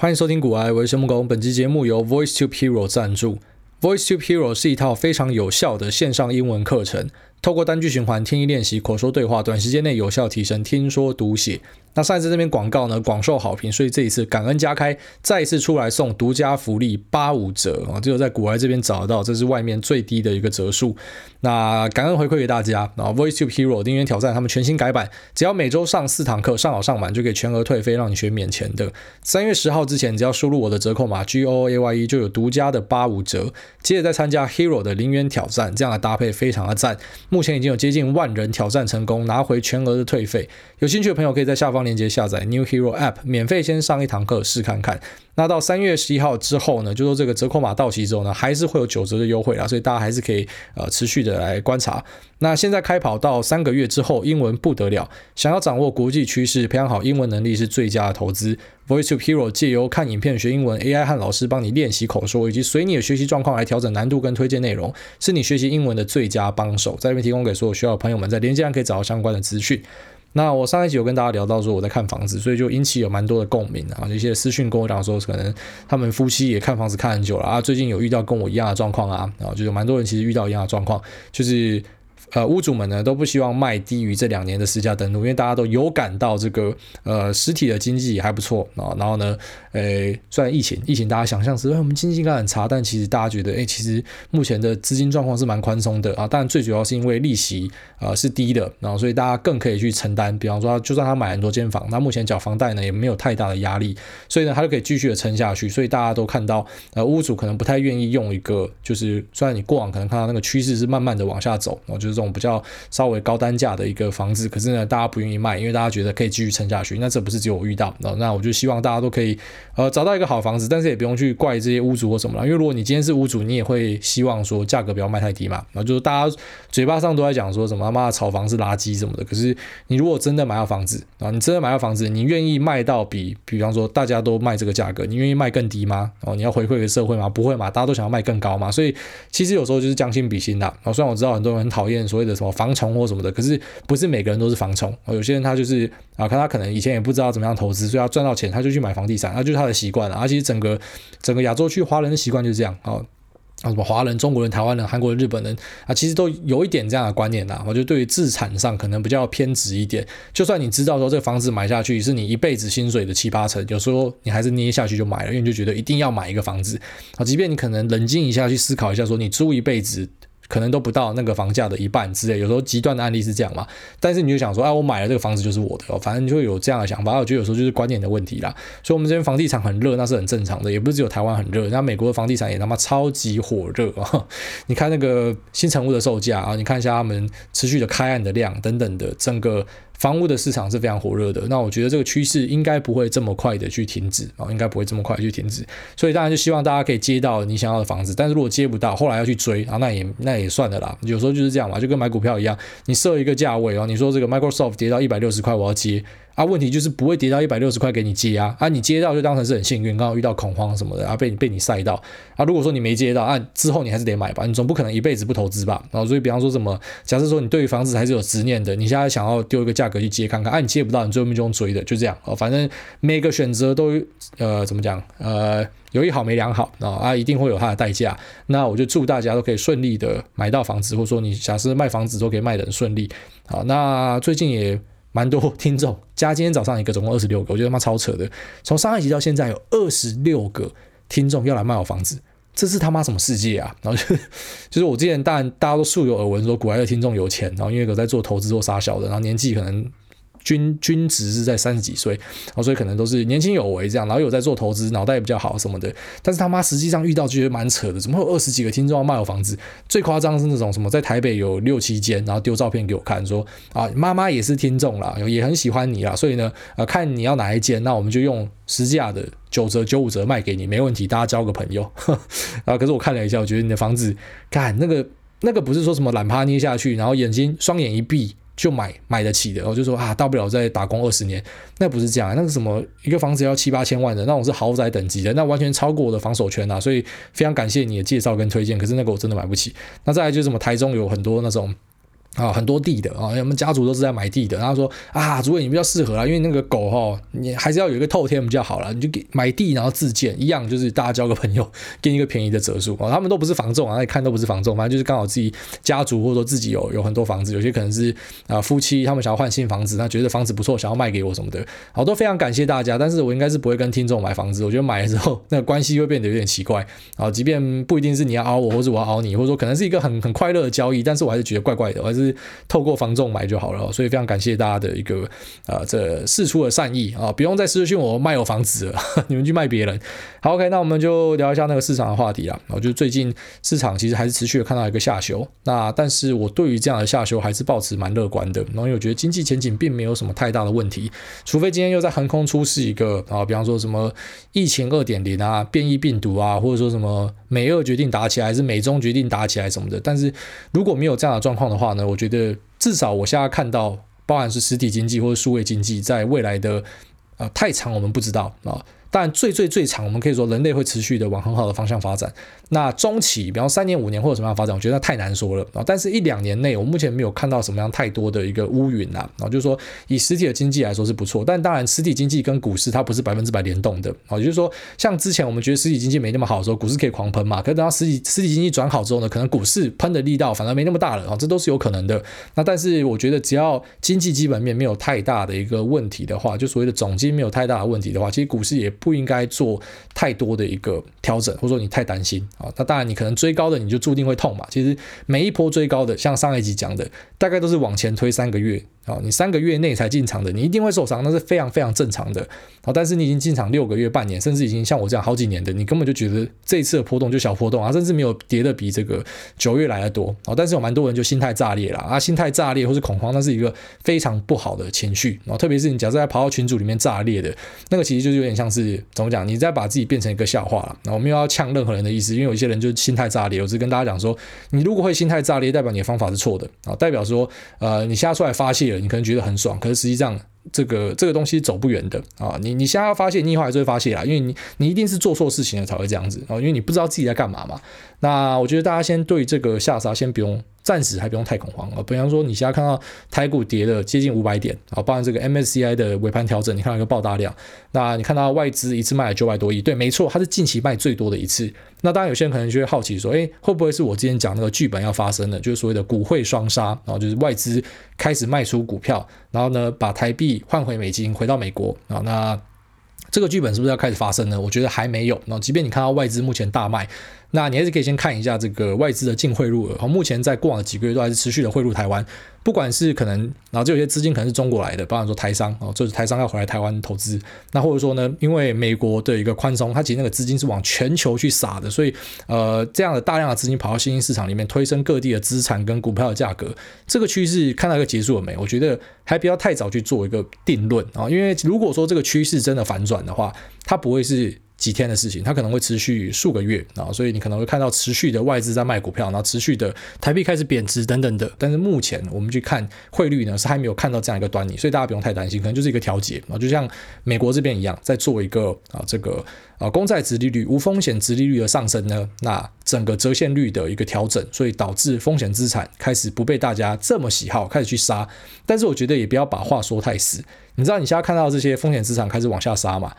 欢迎收听古埃，我是木工。本期节目由 Voice to Hero 赞助。Voice to Hero 是一套非常有效的线上英文课程，透过单句循环、听力练习、口说对话，短时间内有效提升听说读写。那上一次这边广告呢，广受好评，所以这一次感恩加开，再一次出来送独家福利八五折啊！只有在股癌这边找得到，这是外面最低的一个折数。那感恩回馈给大家啊！VoiceTube Hero 零元挑战他们全新改版，只要每周上四堂课，上好上满就可以全额退费，让你学免钱的。三月十号之前，只要输入我的折扣码 G O A Y E，就有独家的八五折。接着再参加 Hero 的零元挑战，这样的搭配非常的赞。目前已经有接近万人挑战成功，拿回全额的退费。有兴趣的朋友可以在下方链接下载 New Hero App，免费先上一堂课试看看。那到三月十一号之后呢，就说这个折扣码到期之后呢，还是会有九折的优惠啦，所以大家还是可以呃持续的来观察。那现在开跑到三个月之后，英文不得了，想要掌握国际趋势，培养好英文能力是最佳的投资。VoiceTube Hero 借由看影片学英文，AI 和老师帮你练习口说，以及随你的学习状况来调整难度跟推荐内容，是你学习英文的最佳帮手。在这边提供给所有需要的朋友们，在链接上可以找到相关的资讯。那我上一集有跟大家聊到说我在看房子，所以就引起有蛮多的共鸣啊，一些私讯跟我讲说，可能他们夫妻也看房子看很久了啊，最近有遇到跟我一样的状况啊，然后就有蛮多人其实遇到一样的状况，就是。呃，屋主们呢都不希望卖低于这两年的实价登录，因为大家都有感到这个呃实体的经济还不错啊。然后呢，诶，虽然疫情，疫情大家想象是，哎，我们经济应该很差，但其实大家觉得，哎，其实目前的资金状况是蛮宽松的啊。当然，最主要是因为利息呃是低的，然后所以大家更可以去承担。比方说，就算他买很多间房，那目前缴房贷呢也没有太大的压力，所以呢，他就可以继续的撑下去。所以大家都看到，呃，屋主可能不太愿意用一个，就是虽然你过往可能看到那个趋势是慢慢的往下走，然后就是。这种比较稍微高单价的一个房子，可是呢，大家不愿意卖，因为大家觉得可以继续撑下去。那这不是只有我遇到，那我就希望大家都可以呃找到一个好房子，但是也不用去怪这些屋主或什么了，因为如果你今天是屋主，你也会希望说价格不要卖太低嘛。然后就是大家嘴巴上都在讲说什么他妈的炒房是垃圾什么的，可是你如果真的买到房子啊，你真的买到房子，你愿意卖到比比方说大家都卖这个价格，你愿意卖更低吗？哦，你要回馈给社会吗？不会嘛，大家都想要卖更高嘛。所以其实有时候就是将心比心的。然后虽然我知道很多人很讨厌。所谓的什么房虫或什么的，可是不是每个人都是房虫。有些人他就是啊，看他可能以前也不知道怎么样投资，所以他赚到钱他就去买房地产，他就就是他的习惯了。而且整个整个亚洲区华人的习惯就是这样啊，啊什么华人、中国人、台湾人、韩国人、日本人啊，其实都有一点这样的观念呐。我觉得对于资产上可能比较偏执一点。就算你知道说这个房子买下去是你一辈子薪水的七八成，有时候你还是捏下去就买了，因为你就觉得一定要买一个房子啊。即便你可能冷静一下去思考一下，说你租一辈子。可能都不到那个房价的一半之类，有时候极端的案例是这样嘛。但是你就想说，哎，我买了这个房子就是我的哦，反正就会有这样的想法。我觉得有时候就是观念的问题啦。所以，我们这边房地产很热，那是很正常的，也不是只有台湾很热，那美国的房地产也他妈超级火热啊！你看那个新成屋的售价啊，你看一下他们持续的开案的量等等的整个。房屋的市场是非常火热的，那我觉得这个趋势应该不会这么快的去停止啊，应该不会这么快去停止，所以当然就希望大家可以接到你想要的房子，但是如果接不到，后来要去追啊，那也那也算的啦，有时候就是这样嘛，就跟买股票一样，你设一个价位哦，你说这个 Microsoft 跌到一百六十块，我要接。啊，问题就是不会跌到一百六十块给你接啊，啊，你接到就当成是很幸运，刚好遇到恐慌什么的啊，被你被你赛到啊。如果说你没接到啊，之后你还是得买吧，你总不可能一辈子不投资吧？然后所以比方说什么，假设说你对于房子还是有执念的，你现在想要丢一个价格去接看看，啊，你接不到，你最后面就用追的，就这样哦。反正每个选择都呃怎么讲呃有一好没两好啊，啊，一定会有它的代价。那我就祝大家都可以顺利的买到房子，或者说你假设卖房子都可以卖得很顺利。好，那最近也。蛮多 听众加今天早上一个，总共二十六个，我觉得他妈超扯的。从上一集到现在有二十六个听众要来卖我房子，这是他妈什么世界啊？然后就就是我之前当然大家都素有耳闻说古埃的听众有钱，然后因为有在做投资做杀小的，然后年纪可能。均均值是在三十几岁，然后所以可能都是年轻有为这样，然后有在做投资，脑袋也比较好什么的。但是他妈实际上遇到就觉得蛮扯的，怎么会有二十几个听众要卖我房子？最夸张是那种什么在台北有六七间，然后丢照片给我看，说啊妈妈也是听众啦，也很喜欢你啦，所以呢呃看你要哪一间，那我们就用实价的九折九五折卖给你，没问题，大家交个朋友。啊，可是我看了一下，我觉得你的房子，看那个那个不是说什么懒趴捏下去，然后眼睛双眼一闭。就买买得起的，我就说啊，大不了再打工二十年，那不是这样，那个什么一个房子要七八千万的那种是豪宅等级的，那完全超过我的防守圈啊，所以非常感谢你的介绍跟推荐，可是那个我真的买不起。那再来就是什么台中有很多那种啊，很多地的啊，我们家族都是在买地的。然后说啊，主委你比较适合啊，因为那个狗哈，你还是要有一个透天比较好了。你就给买地，然后自建一样，就是大家交个朋友，给你一个便宜的折数啊。他们都不是房仲啊，那你看都不是房仲，反正就是刚好自己家族或者说自己有有很多房子，有些可能是啊夫妻他们想要换新房子，那觉得房子不错，想要卖给我什么的。好，都非常感谢大家，但是我应该是不会跟听众买房子，我觉得买了之后 那个关系会变得有点奇怪啊。即便不一定是你要凹我，或者我要凹你，或者说可能是一个很很快乐的交易，但是我还是觉得怪怪的，我还是透过房。仲买就好了，所以非常感谢大家的一个、呃，这事出的善意啊，不用再私讯我卖我房子了，你们去卖别人。好，OK，那我们就聊一下那个市场的话题啊。我觉得最近市场其实还是持续的看到一个下修，那但是我对于这样的下修还是抱持蛮乐观的，然后因为我觉得经济前景并没有什么太大的问题，除非今天又在横空出世一个啊，比方说什么疫情二点零啊，变异病毒啊，或者说什么美俄决定打起来，还是美中决定打起来什么的。但是如果没有这样的状况的话呢，我觉得。至少我现在看到，包含是实体经济或者数位经济，在未来的呃太长，我们不知道啊。但最最最长，我们可以说人类会持续的往很好的方向发展。那中期，比方三年五年或者什么样发展，我觉得太难说了啊。但是一两年内，我目前没有看到什么样太多的一个乌云啊。啊，就是说以实体的经济来说是不错，但当然实体经济跟股市它不是百分之百联动的啊。也就是说，像之前我们觉得实体经济没那么好的时候，股市可以狂喷嘛。可是等到实体实体经济转好之后呢，可能股市喷的力道反而没那么大了啊。这都是有可能的。那但是我觉得只要经济基本面没有太大的一个问题的话，就所谓的总经没有太大的问题的话，其实股市也不应该做太多的一个调整，或者说你太担心啊。那当然你可能。追高的你就注定会痛嘛。其实每一波追高的，像上一集讲的，大概都是往前推三个月。啊，你三个月内才进场的，你一定会受伤，那是非常非常正常的。好，但是你已经进场六个月、半年，甚至已经像我这样好几年的，你根本就觉得这一次的波动就小波动啊，甚至没有跌的比这个九月来的多。好，但是有蛮多人就心态炸裂了啊，心态炸裂或是恐慌，那是一个非常不好的情绪。然后特别是你假设在跑到群组里面炸裂的那个，其实就是有点像是怎么讲，你在把自己变成一个笑话了。那我没有要呛任何人的意思，因为有一些人就是心态炸裂。我只跟大家讲说，你如果会心态炸裂，代表你的方法是错的啊，代表说呃，你现在出来发泄了，你可能觉得很爽。可是实际上，这个这个东西走不远的啊！你你现在要发泄，你以后还是会发泄啦，因为你你一定是做错事情了才会这样子啊，因为你不知道自己在干嘛嘛。那我觉得大家先对这个下杀先不用。暂时还不用太恐慌啊，比方说你现在看到台股跌了接近五百点啊，包含这个 MSCI 的尾盘调整，你看到一个爆大量，那你看到外资一次卖了九百多亿，对，没错，它是近期卖最多的一次。那当然有些人可能就会好奇说，诶，会不会是我之前讲那个剧本要发生的，就是所谓的股汇双杀，然后就是外资开始卖出股票，然后呢把台币换回美金，回到美国啊，那这个剧本是不是要开始发生呢？我觉得还没有。那即便你看到外资目前大卖。那你还是可以先看一下这个外资的净汇入额，目前在过往的几个月都还是持续的汇入台湾，不管是可能，然后就有些资金可能是中国来的，包含说台商哦，就是台商要回来台湾投资，那或者说呢，因为美国的一个宽松，它其实那个资金是往全球去撒的，所以呃，这样的大量的资金跑到新兴市场里面，推升各地的资产跟股票的价格，这个趋势看到一个结束了没？我觉得还不要太早去做一个定论啊，因为如果说这个趋势真的反转的话，它不会是。几天的事情，它可能会持续数个月啊，所以你可能会看到持续的外资在卖股票，然后持续的台币开始贬值等等的。但是目前我们去看汇率呢，是还没有看到这样一个端倪，所以大家不用太担心，可能就是一个调节啊，就像美国这边一样，在做一个啊这个啊公债殖利率无风险殖利率的上升呢，那整个折现率的一个调整，所以导致风险资产开始不被大家这么喜好，开始去杀。但是我觉得也不要把话说太死，你知道你现在看到这些风险资产开始往下杀嘛？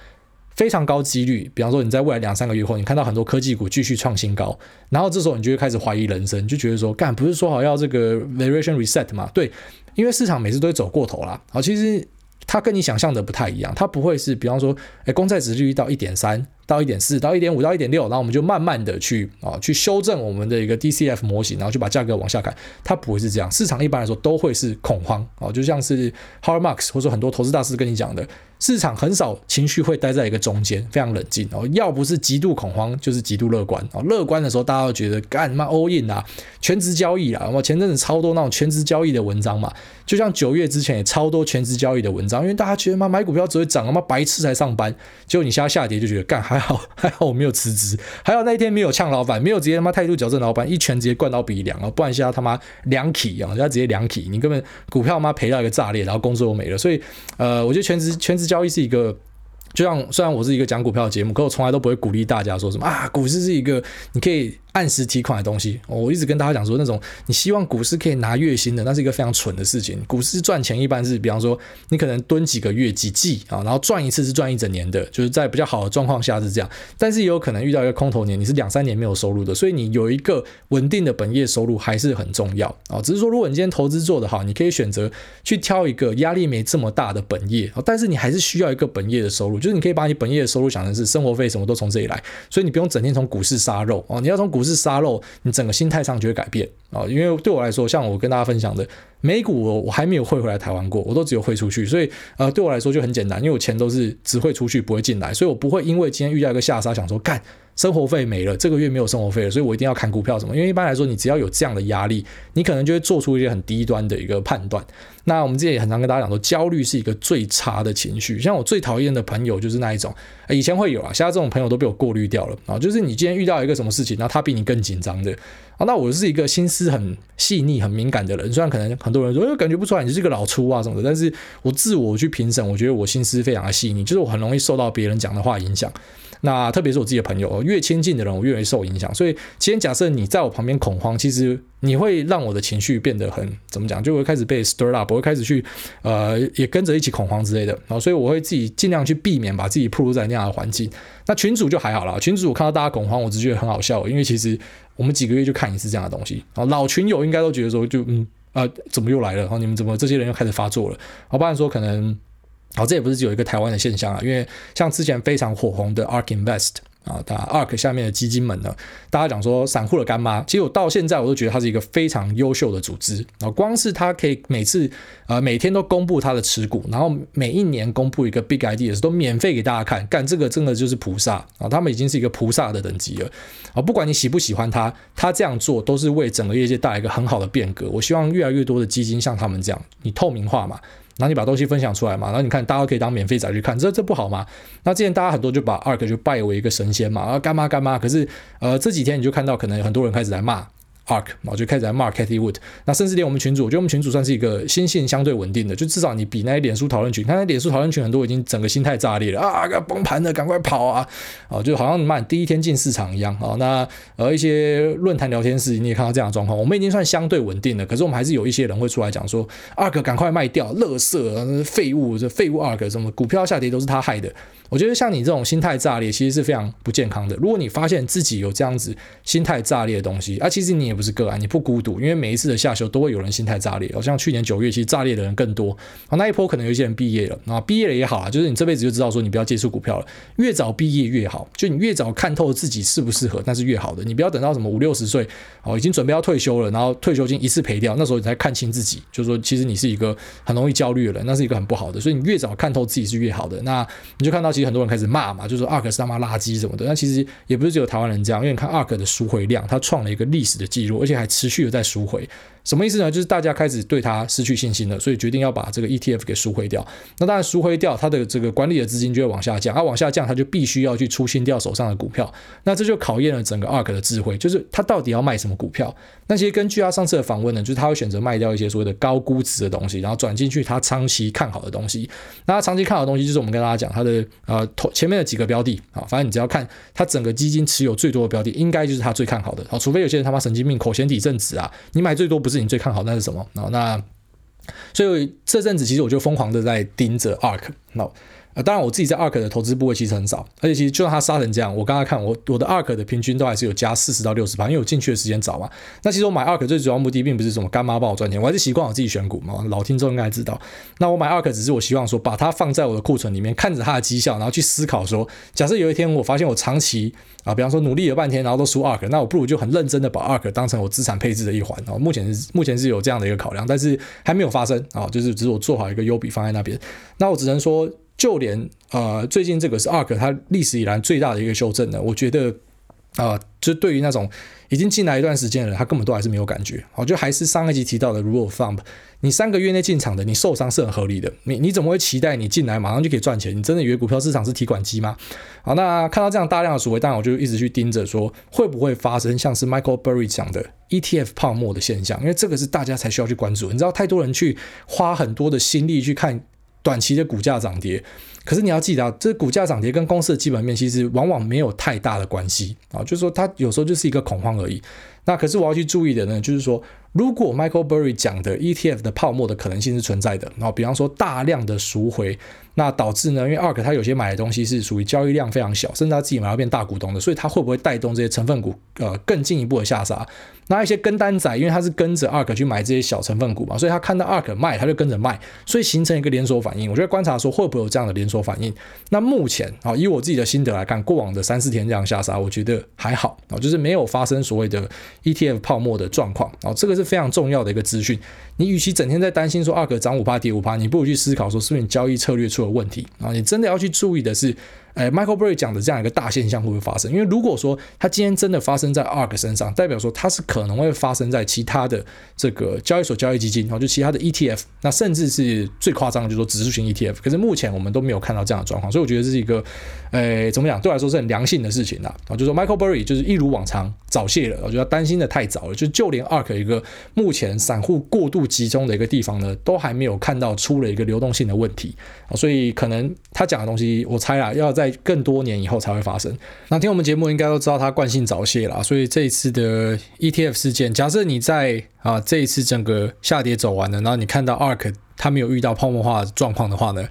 非常高几率，比方说你在未来两三个月后，你看到很多科技股继续创新高，然后这时候你就会开始怀疑人生，就觉得说，干不是说好要这个 variation reset 嘛？对，因为市场每次都会走过头啦。啊，其实它跟你想象的不太一样，它不会是比方说，诶，公债值率到一点三。到一点四，到一点五，到一点六，然后我们就慢慢的去啊，去修正我们的一个 DCF 模型，然后就把价格往下砍。它不会是这样，市场一般来说都会是恐慌啊，就像是 Har Marx 或者很多投资大师跟你讲的，市场很少情绪会待在一个中间，非常冷静哦。要不是极度恐慌，就是极度乐观啊。乐观的时候，大家都觉得干嘛 all in 啊，全职交易啊。我前阵子超多那种全职交易的文章嘛，就像九月之前也超多全职交易的文章，因为大家觉得嘛，买股票只会涨，嘛白痴才上班。结果你现在下跌就觉得干还。还好 还好我没有辞职，还好那一天没有呛老板，没有直接他妈态度矫正老板，一拳直接灌到鼻梁啊！不然现在他妈两起啊，人家直接两起，你根本股票妈赔到一个炸裂，然后工作又没了。所以呃，我觉得全职全职交易是一个就像虽然我是一个讲股票的节目，可我从来都不会鼓励大家说什么啊，股市是一个你可以。按时提款的东西，我一直跟大家讲说，那种你希望股市可以拿月薪的，那是一个非常蠢的事情。股市赚钱一般是，比方说你可能蹲几个月、几季啊，然后赚一次是赚一整年的，就是在比较好的状况下是这样。但是也有可能遇到一个空头年，你是两三年没有收入的，所以你有一个稳定的本业收入还是很重要啊。只是说，如果你今天投资做得好，你可以选择去挑一个压力没这么大的本业，但是你还是需要一个本业的收入，就是你可以把你本业的收入想成是生活费什么都从这里来，所以你不用整天从股市杀肉啊，你要从股不是杀肉。你整个心态上就会改变啊，因为对我来说，像我跟大家分享的，美股我我还没有汇回来台湾过，我都只有汇出去，所以呃对我来说就很简单，因为我钱都是只会出去不会进来，所以我不会因为今天遇到一个下杀，想说干生活费没了，这个月没有生活费了，所以我一定要砍股票什么？因为一般来说，你只要有这样的压力，你可能就会做出一些很低端的一个判断。那我们之前也很常跟大家讲说，焦虑是一个最差的情绪。像我最讨厌的朋友就是那一种，以前会有啊，现在这种朋友都被我过滤掉了啊。就是你今天遇到一个什么事情，然后他比你更紧张的啊。那我是一个心思很细腻、很敏感的人，虽然可能很多人说，哎，感觉不出来你是个老粗啊什么的，但是我自我去评审，我觉得我心思非常的细腻，就是我很容易受到别人讲的话影响。那特别是我自己的朋友，越亲近的人，我越容易受影响。所以，今天假设你在我旁边恐慌，其实你会让我的情绪变得很怎么讲，就会开始被 stir up，我会开始去呃也跟着一起恐慌之类的。然后，所以我会自己尽量去避免把自己暴露在那样的环境。那群主就还好啦，群主我看到大家恐慌，我只觉得很好笑，因为其实我们几个月就看一次这样的东西。然后老群友应该都觉得说就，嗯啊、呃，怎么又来了？然后你们怎么这些人又开始发作了？好，不然说可能，好，这也不是只有一个台湾的现象啊，因为像之前非常火红的 ARK Invest。啊，它 ARK 下面的基金们呢，大家讲说散户的干妈，其实我到现在我都觉得它是一个非常优秀的组织啊。光是它可以每次呃每天都公布它的持股，然后每一年公布一个 Big Ideas 都免费给大家看，干这个真的就是菩萨啊！他们已经是一个菩萨的等级了啊！不管你喜不喜欢它，它这样做都是为整个业界带来一个很好的变革。我希望越来越多的基金像他们这样，你透明化嘛。然后你把东西分享出来嘛，然后你看大家可以当免费仔去看，这这不好吗？那之前大家很多就把 ARK 就拜为一个神仙嘛，啊干妈干妈，可是呃这几天你就看到可能很多人开始来骂。ARK，然后就开始在骂 Cathy Wood，那甚至连我们群主，我觉得我们群主算是一个心性相对稳定的，就至少你比那些脸书讨论群，你看那脸书讨论群很多已经整个心态炸裂了啊，要崩盘了，赶快跑啊！哦，就好像慢第一天进市场一样啊。那呃一些论坛聊天室你也看到这样的状况，我们已经算相对稳定了，可是我们还是有一些人会出来讲说 ARK 赶快卖掉，垃圾废物，这废物 ARK 什么股票下跌都是他害的。我觉得像你这种心态炸裂，其实是非常不健康的。如果你发现自己有这样子心态炸裂的东西，啊，其实你也不是个案，你不孤独，因为每一次的下修都会有人心态炸裂。好像去年九月，其实炸裂的人更多。啊，那一波可能有些人毕业了，啊，毕业了也好啊，就是你这辈子就知道说你不要接触股票了，越早毕业越好，就你越早看透自己适不适合，那是越好的。你不要等到什么五六十岁，哦，已经准备要退休了，然后退休金一次赔掉，那时候你才看清自己，就是说其实你是一个很容易焦虑的人，那是一个很不好的。所以你越早看透自己是越好的。那你就看到其实很多人开始骂。嘛，就说 ARK 是他妈垃圾什么的，那其实也不是只有台湾人这样，因为你看 ARK 的赎回量，它创了一个历史的记录，而且还持续的在赎回。什么意思呢？就是大家开始对它失去信心了，所以决定要把这个 ETF 给赎回掉。那当然赎回掉，它的这个管理的资金就会往下降，啊，往下降，它就必须要去出清掉手上的股票。那这就考验了整个 ARK 的智慧，就是它到底要卖什么股票。那其实根据他上次的访问呢，就是他会选择卖掉一些所谓的高估值的东西，然后转进去他长期看好的东西。那他长期看好的东西，就是我们跟大家讲他的呃头前面的几个标的啊，反正你只要看他整个基金持有最多的标的，应该就是他最看好的。啊，除非有些人他妈神经病口嫌体正直啊，你买最多不是你最看好，那是什么啊？那所以这阵子其实我就疯狂的在盯着 ARK。那啊，当然我自己在 ARK 的投资部位其实很少，而且其实就算它杀成这样，我刚刚看我我的 ARK 的平均都还是有加四十到六十趴，因为我进去的时间早嘛。那其实我买 ARK 最主要目的并不是什么干妈帮我赚钱，我还是习惯我自己选股嘛。老听众应该知道，那我买 ARK 只是我希望说把它放在我的库存里面，看着它的绩效，然后去思考说，假设有一天我发现我长期啊，比方说努力了半天，然后都输 ARK，那我不如就很认真的把 ARK 当成我资产配置的一环啊。目前是目前是有这样的一个考量，但是还没有发生啊，就是只是我做好一个优比放在那边，那我只能说。就连呃，最近这个是 ARK 它历史以来最大的一个修正呢，我觉得啊、就对于那种已经进来一段时间的人，他根本都还是没有感觉。好，就还是上一集提到的 rule form 你三个月内进场的，你受伤是很合理的。你你怎么会期待你进来马上就可以赚钱？你真的以为股票市场是提款机吗？好，那看到这样大量的赎回，当然我就一直去盯着说，会不会发生像是 Michael Burry 讲的 ETF 泡沫的现象？因为这个是大家才需要去关注。你知道，太多人去花很多的心力去看。短期的股价涨跌，可是你要记得啊，这股价涨跌跟公司的基本面其实往往没有太大的关系啊，就是说它有时候就是一个恐慌而已。那可是我要去注意的呢，就是说。如果 Michael Burry 讲的 ETF 的泡沫的可能性是存在的，然后比方说大量的赎回，那导致呢，因为 ARK 它有些买的东西是属于交易量非常小，甚至他自己买要变大股东的，所以它会不会带动这些成分股呃更进一步的下杀？那一些跟单仔，因为他是跟着 ARK 去买这些小成分股嘛，所以他看到 ARK 卖，他就跟着卖，所以形成一个连锁反应。我觉得观察说会不会有这样的连锁反应？那目前啊，以我自己的心得来看，过往的三四天这样下杀，我觉得还好啊，就是没有发生所谓的 ETF 泡沫的状况啊，这个是非常重要的一个资讯。你与其整天在担心说 ARK 涨五趴跌五趴，你不如去思考说是不是你交易策略出了问题啊？你真的要去注意的是。哎，Michael Burry 讲的这样一个大现象会不会发生？因为如果说它今天真的发生在 ARK 身上，代表说它是可能会发生在其他的这个交易所交易基金，然后就其他的 ETF，那甚至是最夸张的，就是说指数型 ETF。可是目前我们都没有看到这样的状况，所以我觉得这是一个，哎，怎么讲？对我来说是很良性的事情啦。啊，就说 Michael Burry 就是一如往常早泄了，我觉得担心的太早了。就就连 ARK 一个目前散户过度集中的一个地方呢，都还没有看到出了一个流动性的问题啊，所以可能他讲的东西，我猜啊，要在更多年以后才会发生。那听我们节目应该都知道它惯性早泄啦，所以这一次的 ETF 事件，假设你在啊这一次整个下跌走完了，然后你看到 ARK 它没有遇到泡沫化状况的话呢？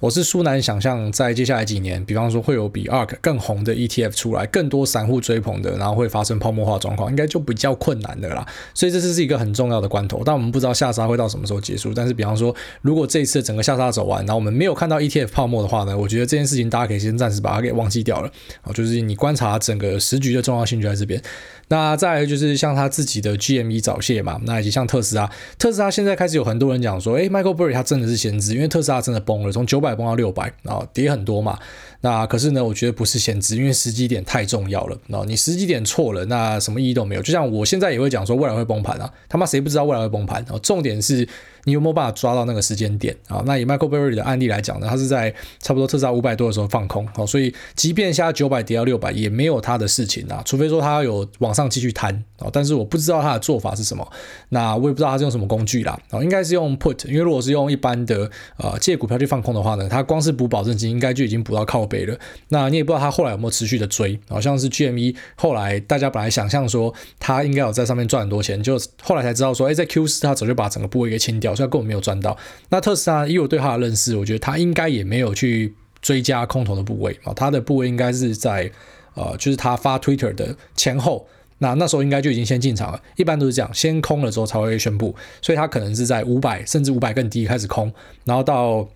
我是苏南想象，在接下来几年，比方说会有比 ARK 更红的 ETF 出来，更多散户追捧的，然后会发生泡沫化状况，应该就比较困难的啦。所以这次是一个很重要的关头，但我们不知道下杀会到什么时候结束。但是，比方说，如果这一次整个下杀走完，然后我们没有看到 ETF 泡沫的话呢，我觉得这件事情大家可以先暂时把它给忘记掉了。啊，就是你观察整个时局的重要性就在这边。那再来就是像他自己的 GME 早泄嘛，那以及像特斯拉，特斯拉现在开始有很多人讲说，诶，Michael Burry 他真的是先知，因为特斯拉真的崩了，从九百百崩到六百，然后跌很多嘛。那可是呢，我觉得不是先知，因为时机点太重要了。然后你时机点错了，那什么意义都没有。就像我现在也会讲说未来会崩盘啊，他妈谁不知道未来会崩盘？然后重点是。你有没有办法抓到那个时间点啊？那以 Michael Burry 的案例来讲呢，他是在差不多特斯拉五百多的时候放空，好，所以即便现在九百跌到六百，也没有他的事情啊，除非说他有往上继续摊啊，但是我不知道他的做法是什么，那我也不知道他是用什么工具啦，啊，应该是用 Put，因为如果是用一般的呃借股票去放空的话呢，他光是补保证金应该就已经补到靠背了，那你也不知道他后来有没有持续的追，好像是 GME 后来大家本来想象说他应该有在上面赚很多钱，就后来才知道说，哎，在 Q 四他早就把整个部位给清掉。所以根本没有赚到。那特斯拉，以我对他的认识，我觉得他应该也没有去追加空头的部位啊，他的部位应该是在呃，就是他发 Twitter 的前后，那那时候应该就已经先进场了。一般都是这样，先空了之后才会宣布，所以他可能是在五百甚至五百更低开始空，然后到。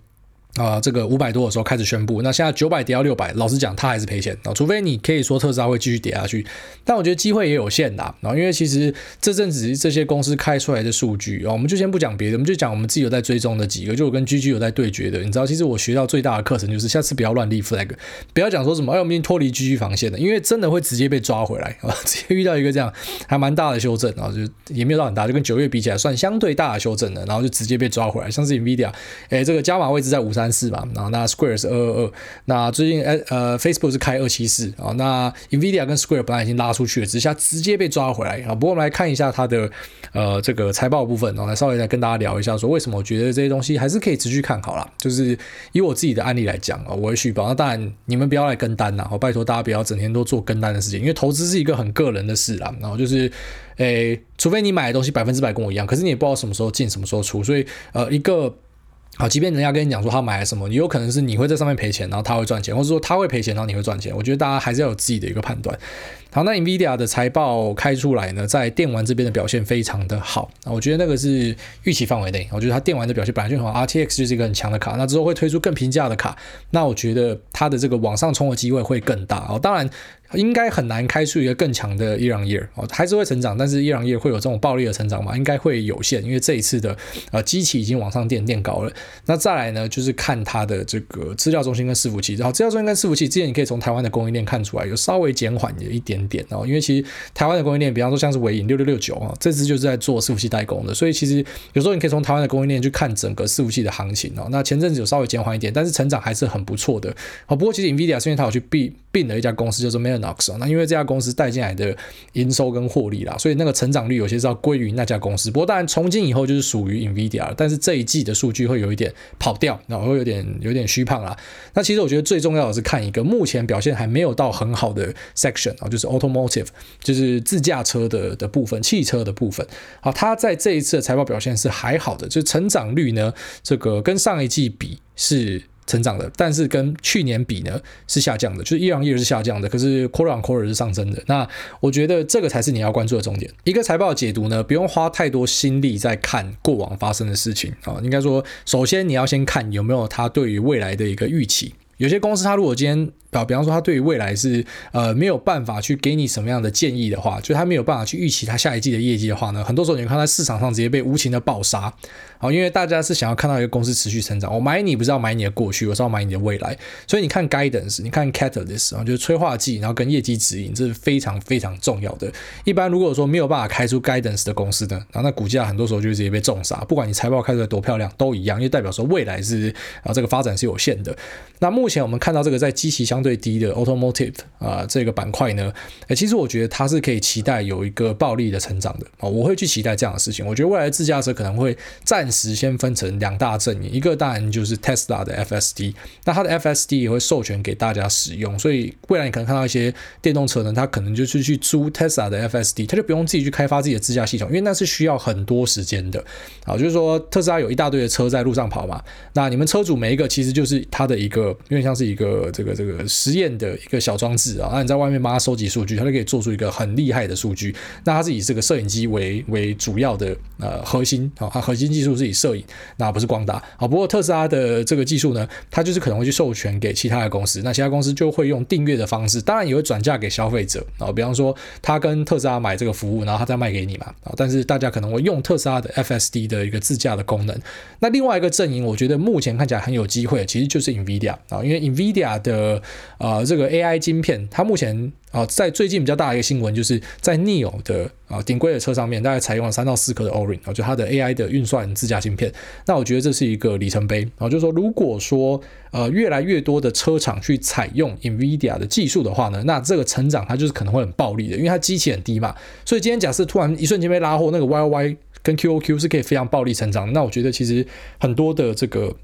啊、这个五百多的时候开始宣布，那现在九百跌到六百，老实讲，他还是赔钱啊。除非你可以说特斯拉会继续跌下去，但我觉得机会也有限的啊。因为其实这阵子这些公司开出来的数据啊，我们就先不讲别的，我们就讲我们自己有在追踪的几个，就我跟 GG 有在对决的。你知道，其实我学到最大的课程就是下次不要乱立 flag，不要讲说什么哎，我们已经脱离 GG 防线了，因为真的会直接被抓回来啊。直接遇到一个这样还蛮大的修正啊，就也没有到很大，就跟九月比起来算相对大的修正的，然后就直接被抓回来。像是 Nvidia，哎，这个加码位置在五三三四嘛，然后那。Square 是二二二，那最近呃呃 Facebook 是开二七四啊，那 Nvidia 跟 Square 本来已经拉出去了，之下直接被抓回来啊。不过我们来看一下它的呃这个财报部分，然后来稍微来跟大家聊一下，说为什么我觉得这些东西还是可以持续看好啦。就是以我自己的案例来讲啊，我会续保。那当然你们不要来跟单呐，我拜托大家不要整天都做跟单的事情，因为投资是一个很个人的事啦。然后就是诶，除非你买的东西百分之百跟我一样，可是你也不知道什么时候进，什么时候出，所以呃一个。好，即便人家跟你讲说他买了什么，你有可能是你会在上面赔钱，然后他会赚钱，或者说他会赔钱，然后你会赚钱。我觉得大家还是要有自己的一个判断。好，那 NVIDIA 的财报开出来呢，在电玩这边的表现非常的好，我觉得那个是预期范围内。我觉得它电玩的表现本来就很好，RTX 就是一个很强的卡，那之后会推出更平价的卡，那我觉得它的这个往上冲的机会会更大哦。当然。应该很难开出一个更强的伊朗叶哦，还是会成长，但是伊朗叶会有这种暴力的成长吗？应该会有限，因为这一次的呃机器已经往上垫垫高了。那再来呢，就是看它的这个资料中心跟伺服器，然后资料中心跟伺服器之前你可以从台湾的供应链看出来有稍微减缓有一点点哦，因为其实台湾的供应链，比方说像是纬颖六六六九啊，这支就是在做伺服器代工的，所以其实有时候你可以从台湾的供应链去看整个伺服器的行情哦。那前阵子有稍微减缓一点，但是成长还是很不错的。好，不过其实 NVIDIA 是因为它有去避。并了一家公司，叫做 Mellanox。那因为这家公司带进来的营收跟获利啦，所以那个成长率有些是要归于那家公司。不过当然从今以后就是属于 NVIDIA，但是这一季的数据会有一点跑掉，然后会有点有点虚胖啦。那其实我觉得最重要的是看一个目前表现还没有到很好的 section 啊，就是 Automotive，就是自驾车的的部分，汽车的部分。好，它在这一次的财报表现是还好的，就成长率呢，这个跟上一季比是。成长的，但是跟去年比呢是下降的，就是 year on year 是下降的，可是 quarter on quarter 是上升的。那我觉得这个才是你要关注的重点。一个财报解读呢，不用花太多心力在看过往发生的事情啊，应该说，首先你要先看有没有它对于未来的一个预期。有些公司它如果今天啊，比方说他对于未来是呃没有办法去给你什么样的建议的话，就他没有办法去预期他下一季的业绩的话呢，很多时候你看在市场上直接被无情的暴杀。好，因为大家是想要看到一个公司持续成长，我买你不是要买你的过去，我是要买你的未来。所以你看 guidance，你看 catalyst 啊，就是催化剂，然后跟业绩指引，这是非常非常重要的。一般如果说没有办法开出 guidance 的公司呢，然后那股价很多时候就直接被重杀，不管你财报开出来多漂亮都一样，因为代表说未来是啊这个发展是有限的。那目前我们看到这个在基期相对低的 automotive 啊，这个板块呢，诶，其实我觉得它是可以期待有一个暴力的成长的啊，我会去期待这样的事情。我觉得未来的自驾车可能会暂时先分成两大阵营，一个当然就是 Tesla 的 FSD，那它的 FSD 也会授权给大家使用，所以未来你可能看到一些电动车呢，它可能就是去租 Tesla 的 FSD，它就不用自己去开发自己的自驾系统，因为那是需要很多时间的啊。就是说特斯拉有一大堆的车在路上跑嘛，那你们车主每一个其实就是它的一个，有点像是一个这个这个实验的一个。小装置啊，那你在外面帮他收集数据，他就可以做出一个很厉害的数据。那它是以这个摄影机为为主要的呃核心啊，它核心技术是以摄影，那不是光达啊。不过特斯拉的这个技术呢，它就是可能会去授权给其他的公司，那其他公司就会用订阅的方式，当然也会转嫁给消费者啊。比方说他跟特斯拉买这个服务，然后他再卖给你嘛啊。但是大家可能会用特斯拉的 FSD 的一个自驾的功能。那另外一个阵营，我觉得目前看起来很有机会，其实就是 NVIDIA 啊，因为 NVIDIA 的呃这个 AI。晶片，它目前啊，在最近比较大的一个新闻，就是在 NIO 的啊顶规的车上面，大概采用了三到四颗的 Orin 啊，就它的 AI 的运算自驾晶片。那我觉得这是一个里程碑啊，就是说，如果说呃越来越多的车厂去采用 NVIDIA 的技术的话呢，那这个成长它就是可能会很暴力的，因为它机器很低嘛。所以今天假设突然一瞬间被拉货，那个 YY 跟 QOQ 是可以非常暴力成长。那我觉得其实很多的这个。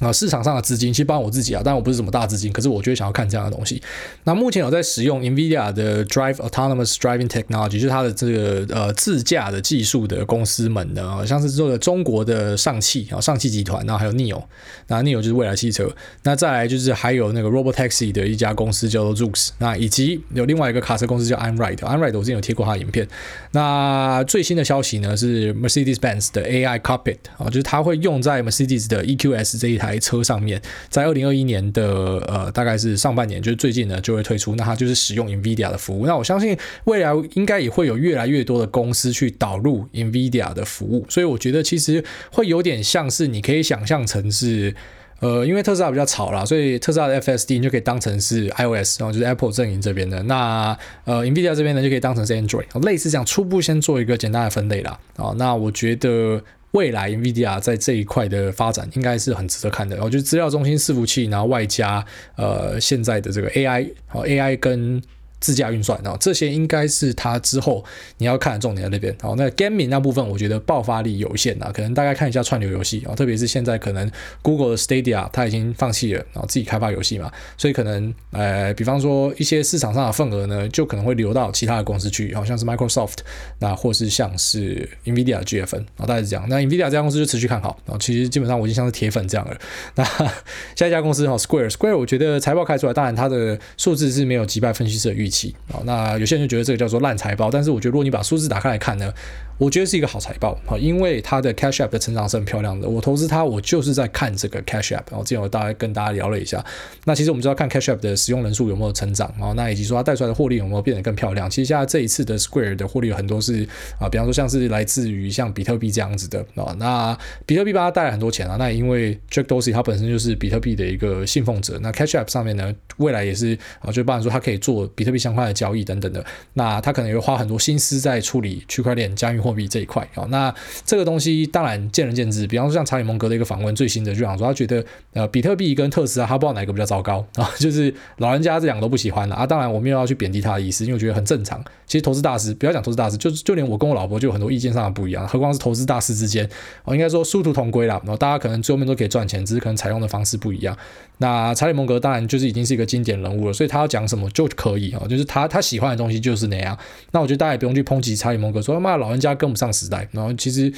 啊，市场上的资金其实包括我自己啊，当然我不是什么大资金，可是我就会想要看这样的东西。那目前有在使用 NVIDIA 的 Drive Autonomous Driving Technology，就是它的这个呃自驾的技术的公司们呢，像是这个中国的上汽啊，上汽集团，然后还有 NIO，那 NIO 就是蔚来汽车，那再来就是还有那个 Robotaxi 的一家公司叫做 Zoox，那以及有另外一个卡车公司叫 Einride，Einride 我之前有贴过它的影片。那最新的消息呢是 Mercedes-Benz 的 AI Cockpit 啊，就是它会用在 Mercedes 的 EQS 这一台。台车上面，在二零二一年的呃，大概是上半年，就是最近呢就会推出。那它就是使用 NVIDIA 的服务。那我相信未来应该也会有越来越多的公司去导入 NVIDIA 的服务。所以我觉得其实会有点像是你可以想象成是呃，因为特斯拉比较吵啦，所以特斯拉的 FSD 你就可以当成是 iOS，然后就是 Apple 阵营这边的。那呃，NVIDIA 这边呢就可以当成是 Android，类似这样初步先做一个简单的分类啦。啊，那我觉得。未来 NVIDIA 在这一块的发展应该是很值得看的。然后就是资料中心伺服器，然后外加呃现在的这个 AI，好 AI 跟。自驾运算，然后这些应该是它之后你要看的重点在那边。好，那 gaming 那部分我觉得爆发力有限啊，可能大概看一下串流游戏啊，特别是现在可能 Google 的 Stadia 它已经放弃了，然后自己开发游戏嘛，所以可能呃，比方说一些市场上的份额呢，就可能会流到其他的公司去，好像是 Microsoft，那或是像是 NVIDIA 的 GFN 啊，大概是这样。那 NVIDIA 这家公司就持续看好，然后其实基本上我已经像是铁粉这样了。那 下一家公司哈 Square，Square 我觉得财报开出来，当然它的数字是没有击败分析师的预期。啊，那有些人就觉得这个叫做烂财报，但是我觉得如果你把数字打开来看呢，我觉得是一个好财报啊，因为它的 Cash App 的成长是很漂亮的。我投资它，我就是在看这个 Cash App。然后之前我大概跟大家聊了一下，那其实我们知道看 Cash App 的使用人数有没有成长，然后那以及说它带出来的获利有没有变得更漂亮。其实现在这一次的 Square 的获利有很多是啊，比方说像是来自于像比特币这样子的啊，那比特币帮他带来很多钱啊。那因为 Jack Dorsey 他本身就是比特币的一个信奉者，那 Cash App 上面呢，未来也是啊，就包含说他可以做比特币相关的交易等等的。那他可能也会花很多心思在处理区块链、加密货币这一块啊。那这个东西当然见仁见智。比方说像查理蒙格的一个访问，最新的就想说，他觉得呃比特币跟特斯拉，他不知道哪个比较糟糕啊，就是老人家这两个都不喜欢了啊。当然我没有要去贬低他的意思，因为我觉得很正常。其实投资大师不要讲投资大师，就就连我跟我老婆就有很多意见上的不一样，何况是投资大师之间，我应该说殊途同归啦。然后大家可能最后面都可以赚钱，只是可能采用的方式不一样。那查理蒙格当然就是已经是一个经典人物了，所以他要讲什么就可以啊，就是他他喜欢的东西就是那样。那我觉得大家也不用去抨击查理蒙格，说他妈老人家跟不上时代。然后其实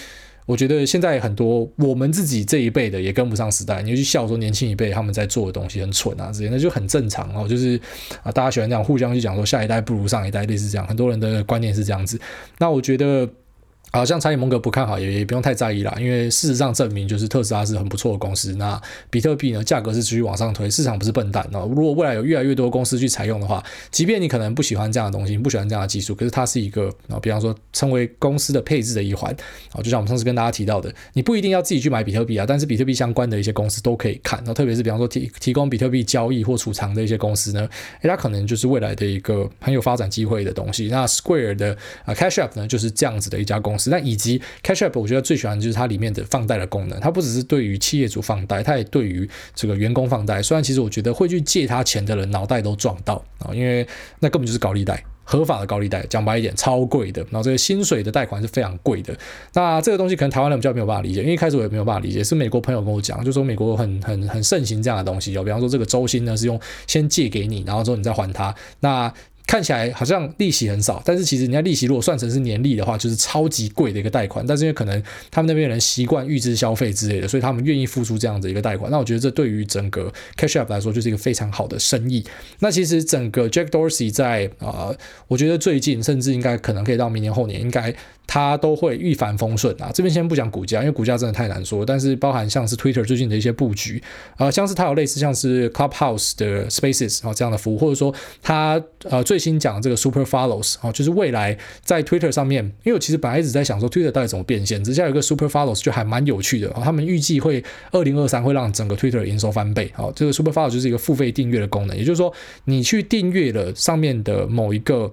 我觉得现在很多我们自己这一辈的也跟不上时代，你就去笑说年轻一辈他们在做的东西很蠢啊之类，那就很正常哦。就是啊，大家喜欢这样互相去讲说下一代不如上一代，类似这样，很多人的观念是这样子。那我觉得。好像查理蒙格不看好，也也不用太在意啦，因为事实上证明，就是特斯拉是很不错的公司。那比特币呢，价格是继续往上推，市场不是笨蛋哦。如果未来有越来越多公司去采用的话，即便你可能不喜欢这样的东西，你不喜欢这样的技术，可是它是一个啊，比方说成为公司的配置的一环啊。就像我们上次跟大家提到的，你不一定要自己去买比特币啊，但是比特币相关的一些公司都可以看。那特别是比方说提提供比特币交易或储藏的一些公司呢，诶，它可能就是未来的一个很有发展机会的东西。那 Square 的啊 Cash App 呢，就是这样子的一家公司。那以及 Cash App 我觉得最喜欢的就是它里面的放贷的功能，它不只是对于企业主放贷，它也对于这个员工放贷。虽然其实我觉得会去借他钱的人脑袋都撞到啊，因为那根本就是高利贷，合法的高利贷，讲白一点超贵的。然后这个薪水的贷款是非常贵的。那这个东西可能台湾人比较没有办法理解，因为一开始我也没有办法理解，是美国朋友跟我讲，就说美国很很很盛行这样的东西，就比方说这个周薪呢是用先借给你，然后之后你再还他。那看起来好像利息很少，但是其实人家利息如果算成是年利的话，就是超级贵的一个贷款。但是因为可能他们那边人习惯预支消费之类的，所以他们愿意付出这样子一个贷款。那我觉得这对于整个 Cash App 来说就是一个非常好的生意。那其实整个 Jack Dorsey 在啊、我觉得最近甚至应该可能可以到明年后年应该。它都会一帆风顺啊！这边先不讲股价，因为股价真的太难说。但是包含像是 Twitter 最近的一些布局，呃，像是它有类似像是 Clubhouse 的 Spaces 啊这样的服务，或者说它呃最新讲这个 Super Follows 哦，就是未来在 Twitter 上面，因为我其实本来一直在想说 Twitter 到底怎么变现，之下有一个 Super Follows 就还蛮有趣的。他们预计会二零二三会让整个 Twitter 营收翻倍。好，这个 Super Follows 就是一个付费订阅的功能，也就是说你去订阅了上面的某一个。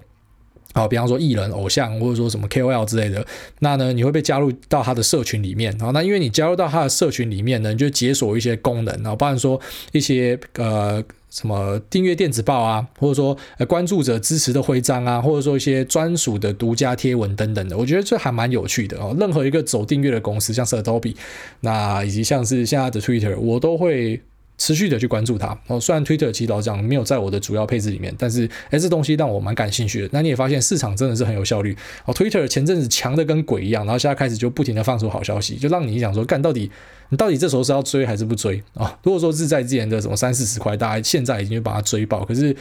好，比方说艺人、偶像，或者说什么 KOL 之类的，那呢，你会被加入到他的社群里面。然后，那因为你加入到他的社群里面呢，你就解锁一些功能，然后，包含说一些呃什么订阅电子报啊，或者说呃关注者支持的徽章啊，或者说一些专属的独家贴文等等的，我觉得这还蛮有趣的哦。任何一个走订阅的公司，像是 Adobe，那以及像是现在的 Twitter，我都会。持续的去关注它哦，虽然 Twitter 其实老讲没有在我的主要配置里面，但是哎，这东西让我蛮感兴趣的。那你也发现市场真的是很有效率哦，Twitter 前阵子强的跟鬼一样，然后现在开始就不停的放出好消息，就让你想说，干到底。你到底这时候是要追还是不追啊、哦？如果说是在之前的什么三四十块，大家现在已经把它追爆，可是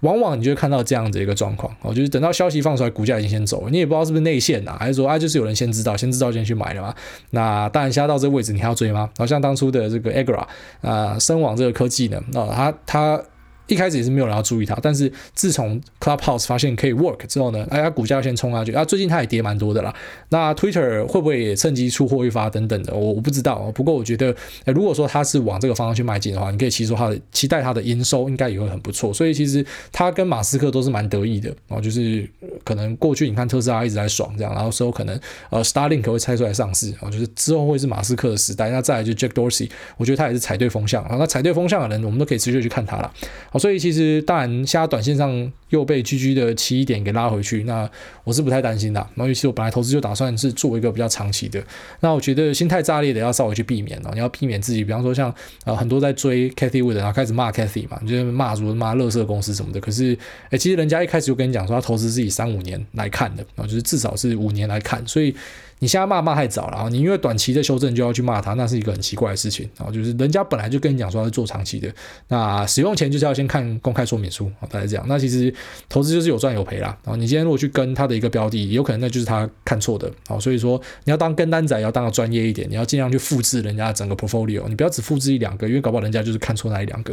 往往你就会看到这样子一个状况哦，就是等到消息放出来，股价已经先走了，你也不知道是不是内线呐，还是说啊，就是有人先知道，先知道先去买了嘛？那当然，现在到这个位置，你还要追吗？好像当初的这个 Agra 啊、呃，深网这个科技呢，啊、哦，它它。一开始也是没有人要注意它，但是自从 Clubhouse 发现可以 work 之后呢，哎呀，股价先冲下去啊！最近它也跌蛮多的啦。那 Twitter 会不会也趁机出货一发等等的？我我不知道。不过我觉得，如果说它是往这个方向去迈进的话，你可以期说它的期待它的营收应该也会很不错。所以其实它跟马斯克都是蛮得意的哦，就是可能过去你看特斯拉一直在爽这样，然后之后可能呃 Starlink 会拆出来上市啊，就是之后会是马斯克的时代。那再来就 Jack Dorsey，我觉得他也是踩对风向啊。那踩对风向的人，我们都可以持续去看他了。所以其实当然，现在短线上又被 GG 的起点给拉回去，那我是不太担心的。然后，尤其我本来投资就打算是做一个比较长期的，那我觉得心态炸裂的要稍微去避免了。你要避免自己，比方说像呃很多在追 Cathy Wood，然后开始骂 Cathie 嘛，就是骂说骂垃圾公司什么的。可是，诶，其实人家一开始就跟你讲说，他投资自己三五年来看的，然后就是至少是五年来看，所以。你现在骂骂太早了啊！你因为短期的修正就要去骂他，那是一个很奇怪的事情啊！就是人家本来就跟你讲说他是做长期的，那使用前就是要先看公开说明书啊，大概这样。那其实投资就是有赚有赔啦啊！你今天如果去跟他的一个标的，有可能那就是他看错的啊！所以说你要当跟单仔，要当个专业一点，你要尽量去复制人家整个 portfolio，你不要只复制一两个，因为搞不好人家就是看错那一两个。